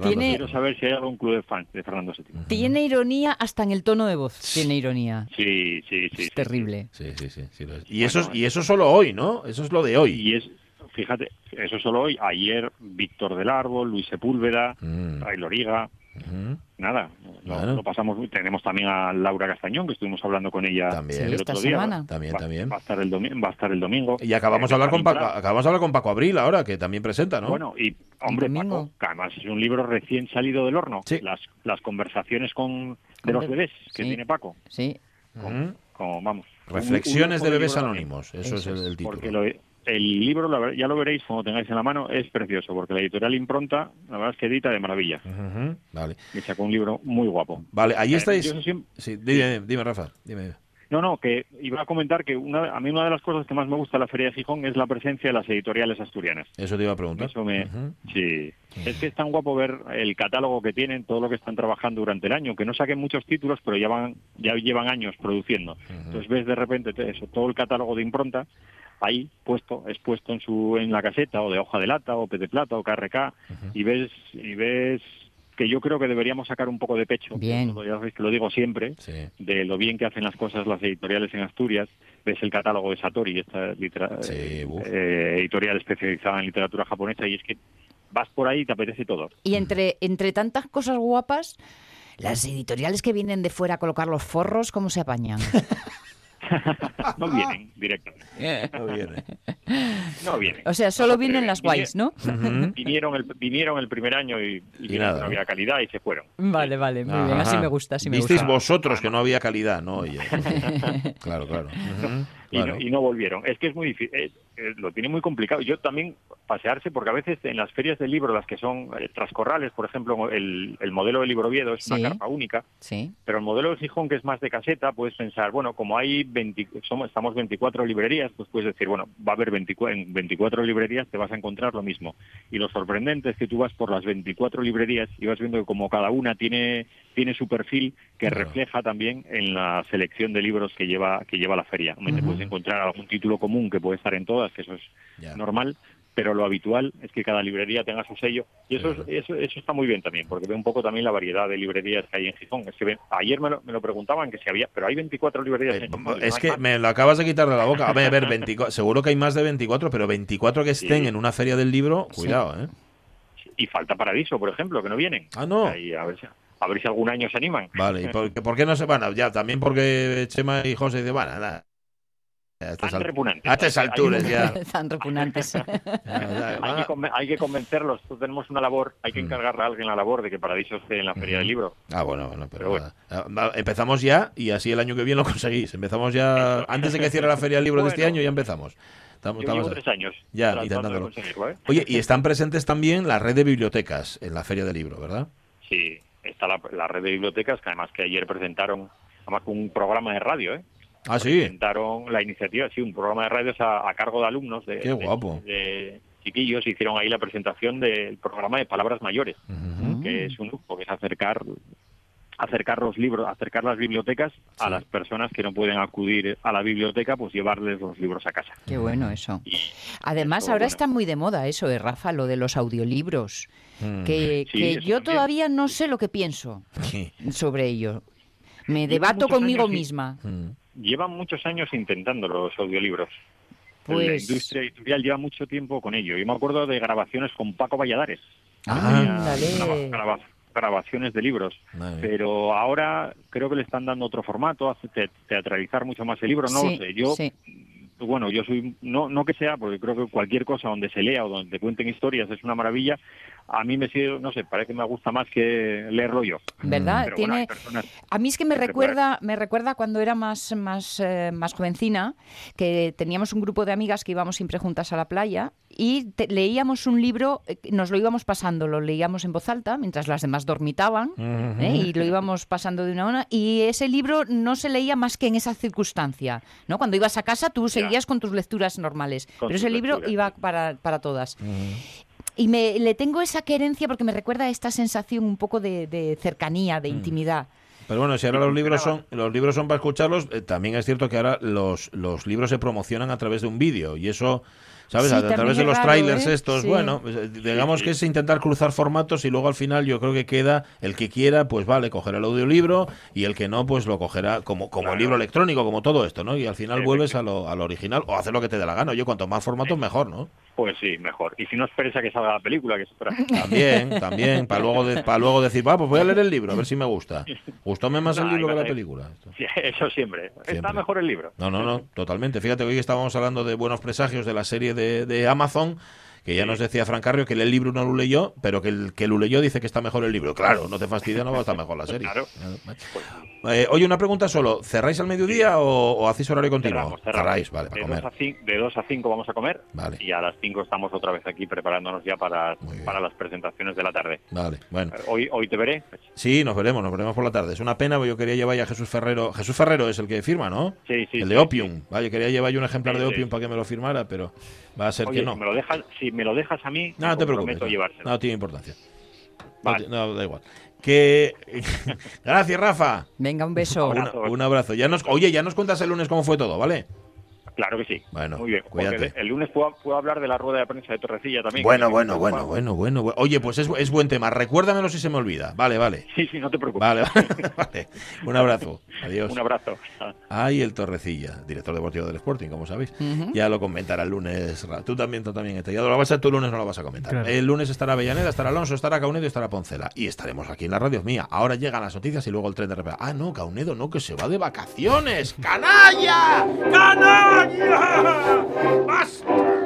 Tiene- Quiero saber si hay algún club de fans de Fernando VII. Tiene ironía hasta en el tono de voz. Tiene ironía. Sí, sí, sí. Es sí. terrible. Sí, sí, sí. sí lo es. y, eso es, y eso solo hoy, ¿no? Eso es lo de hoy. Y es, fíjate, eso solo hoy, ayer Víctor del Árbol, Luis Sepúlveda, Mm. Ray Loriga, Nada, lo, Bueno. lo pasamos. Tenemos también a Laura Castañón, que estuvimos hablando con ella También. el Sí, otro esta día. semana. También, va, también. Va a estar el, va a estar el domingo. Y acabamos Eh, de hablar con Paco, acabamos de hablar con Paco Abril ahora, que también presenta, ¿no? Bueno, y hombre. Paco, que además es un libro recién salido del horno. Sí. Las, las conversaciones con, Con de los bebés. que Sí. tiene Paco. Sí. Como, vamos. un- Reflexiones un de bebés anónimos, eso, Eso es el, título. Porque lo, el libro, la ya lo veréis cuando tengáis en la mano, es precioso, porque la editorial Impronta, la verdad es que edita de maravilla. Vale. Y sacó un libro muy guapo. Vale, ahí Eh, estáis. siempre- Sí, dime, dime, Rafa. Dime. No, no, que iba a comentar que una, a mí una de las cosas que más me gusta de la Feria de Gijón es la presencia de las editoriales asturianas. Eso te iba a preguntar. Eso me, sí. Es que es tan guapo ver el catálogo que tienen, todo lo que están trabajando durante el año, que no saquen muchos títulos, pero ya, van, ya llevan años produciendo. Entonces ves de repente te- eso, todo el catálogo de impronta ahí puesto, expuesto en su en la caseta o de hoja de lata o pez de plata o KRK y ves y ves que yo creo que deberíamos sacar un poco de pecho. Bien. Ya sabéis que lo digo siempre Sí. de lo bien que hacen las cosas las editoriales en Asturias. Ves el catálogo de Satori, esta litera- Sí, eh, eh, editorial especializada en literatura japonesa, y es que vas por ahí y te apetece todo. Y entre, entre tantas cosas guapas, las editoriales que vienen de fuera a colocar los forros, ¿cómo se apañan? No vienen directamente. No viene. No vienen. O sea, solo vienen las guays, ¿no? Vinieron el, vinieron el primer año y, nada, no había calidad y se fueron. Vale, vale, muy bien. Así me gusta, así me Visteis gusta. vosotros que no había calidad, ¿no? Oye. claro, claro. y, Claro. no, y no volvieron. Es que es muy difícil, eh, eh, lo tiene muy complicado. Yo también pasearse, porque a veces en las ferias del libro, las que son eh, trascorrales, por ejemplo, el, el modelo del libro Oviedo es Sí. una carpa única, Sí. pero el modelo de Gijón, que es más de caseta, puedes pensar, bueno, como hay 20, somos, estamos 24 librerías, pues puedes decir, bueno, va a haber 24, en 24 librerías te vas a encontrar lo mismo. Y lo sorprendente es que tú vas por las 24 librerías y vas viendo que como cada una tiene tiene su perfil que Claro. refleja también en la selección de libros que lleva que lleva la feria. Hombre, Te puedes encontrar algún título común que puede estar en todas, que eso es normal, pero lo habitual es que cada librería tenga su sello y eso, es- eso eso está muy bien también, porque ve un poco también la variedad de librerías que hay en Gijón. Es que ayer me lo, me lo preguntaban que si había, pero hay 24 librerías Eh, en Gijón. es ¿no hay que me lo acabas de quitar de la boca. A ver, a ver, 24, seguro que hay más de 24, pero 24 que estén Sí. en una feria del libro, cuidado, ¿eh? Y falta Paradiso, por ejemplo, que no vienen. Ah, no. Ahí, a ver si a ver si algún año se animan. Vale, ¿y por, por qué no se van? a- Ya, también porque Chema y José dicen, bueno, nada. A estas, Tan repugnantes. a estas hay- alturas ya. Tan repugnantes. Hay van que, hay que convencerlos. Tenemos una labor, hay que Mm. encargarle a alguien la labor de que Paradiso esté en la feria del libro. Ah, bueno, bueno, pero, Pero bueno. Ah, empezamos ya y así el año que viene lo conseguís. Empezamos ya, antes de que cierre la feria del libro de este año, ya empezamos. Estamos, Yo estamos- llevo tres años Ya, intentándolo. conseguirlo, ¿eh? Oye, y están presentes también la red de bibliotecas en la feria del libro, ¿verdad? Sí, está la, la red de bibliotecas, que además que ayer presentaron, además con un programa de radio, ¿eh? Ah, sí. Presentaron la iniciativa, sí, un programa de radio a, a cargo de alumnos de, Qué guapo. de chiquillos, hicieron ahí la presentación del programa de palabras mayores, que es un lujo, que es acercar acercar los libros, acercar las bibliotecas a las personas que no pueden acudir a la biblioteca, pues llevarles los libros a casa. Qué bueno eso. Y Además, eso, ahora bueno. está muy de moda eso, eh, Rafa, lo de los audiolibros. Mm. Que, Sí, que eso yo también. todavía no sé lo que pienso Sí. sobre ello. Me Llevo debato conmigo años misma. Mm. llevan muchos años intentando los audiolibros. La Pues- industria editorial lleva mucho tiempo con ello. Yo me acuerdo de grabaciones con Paco Valladares. Ah. Grabaciones de libros. Madre. Pero ahora creo que le están dando otro formato, hace te- teatralizar mucho más el libro. No Sí, lo sé. Yo, sí. bueno, yo soy, no, no que sea, porque creo que cualquier cosa donde se lea o donde te cuenten historias es una maravilla. A mí me sigue, no sé, parece que me gusta más que leerlo yo. ¿Verdad? Pero Tiene... A mí es que me recuerda, me recuerda cuando era más, más, eh, más jovencina, que teníamos un grupo de amigas que íbamos siempre juntas a la playa y te- leíamos un libro, eh, nos lo íbamos pasando, lo leíamos en voz alta mientras las demás dormitaban. ¿eh? y lo íbamos pasando de una a una y ese libro no se leía más que en esa circunstancia, ¿no? Cuando ibas a casa tú seguías con tus lecturas normales, Con pero ese libro iba sí. para, para todas. Y me, le tengo esa querencia porque me recuerda a esta sensación un poco de, de cercanía, Mm. de intimidad. Pero bueno, si ahora los libros son los libros son para escucharlos, eh, también es cierto que ahora los, los libros se promocionan a través de un vídeo y eso, ¿sabes? Sí, a, través de los raro, trailers ¿eh? estos, Sí. bueno, pues, eh, digamos sí. que es intentar cruzar formatos y luego al final yo creo que queda el que quiera, pues vale, cogerá el audiolibro y el que no, pues lo cogerá como como el Claro. libro electrónico, como todo esto, ¿no? Y al final vuelves a lo, a lo original o hacer lo que te dé la gana. Oye, cuanto más formatos mejor, ¿no? Pues sí, mejor. Y si no esperes a que salga la película, que es otra. También, también, para luego, de- para luego decir, va, pues voy a leer el libro, a ver si me gusta. Gustóme más el No, libro que la ser- película. Esto. Sí, Eso siempre. Siempre. Está mejor el libro. No, no, no, totalmente. Fíjate que hoy estábamos hablando de buenos presagios de la serie de, de Amazon, que ya nos decía Fran Carrio que el libro no lo leyó, pero que el que lo leyó dice que está mejor el libro. Claro, no te fastidia, no va a estar mejor la serie. Claro. Eh, oye, una pregunta solo. ¿Cerráis al mediodía o, o hacéis horario continuo? Cerramos, cerramos. Cerráis, vale, para de, comer. Dos a cin- de 2 a 5 vamos a comer Vale. y a las 5 estamos otra vez aquí preparándonos ya para, para las presentaciones de la tarde. Vale, bueno. Hoy, hoy te veré. Sí, nos veremos, nos veremos por la tarde. Es una pena, porque yo quería llevar ya a Jesús Ferrero. Jesús Ferrero es el que firma, ¿no? Sí, sí, el sí, de Opium. Vale, yo quería llevar yo un ejemplar Sí, de sí. Opium para que me lo firmara, pero va a ser Oye, que no. si me lo dejas, si me lo dejas a mí, No, no me te preocupes. No, llevárselo. no tiene importancia. No, Vale. no, da igual. Que gracias, Rafa. Venga, un beso. Una- Abrazo. un abrazo. Ya nos, oye, ya nos cuentas el lunes cómo fue todo, ¿vale? Claro que sí. Bueno, Muy bien. cuídate. El lunes puedo, puedo hablar de la rueda de prensa de Torrecilla también. Bueno, bueno, bueno, bueno, bueno, bueno. Oye, pues es, es buen tema. Recuérdamelo si se me olvida. Vale, vale. Sí, sí, no te preocupes. Vale, vale. Un abrazo. Adiós. Un abrazo. Ay, el Torrecilla, director deportivo del Sporting, como sabéis. Ya lo comentará el lunes. Tú también, tú también. Este, ya lo vas a tú el lunes no lo vas a comentar. Claro. El lunes estará Avellaneda, estará Alonso, estará Caunedo y estará Poncela. Y estaremos aquí en la radio mía. Ahora llegan las noticias y luego el tren de repente. Ah, no, Caunedo no, que se va de vacaciones. ¡Canalla! ¡Canalla! ¡Basta!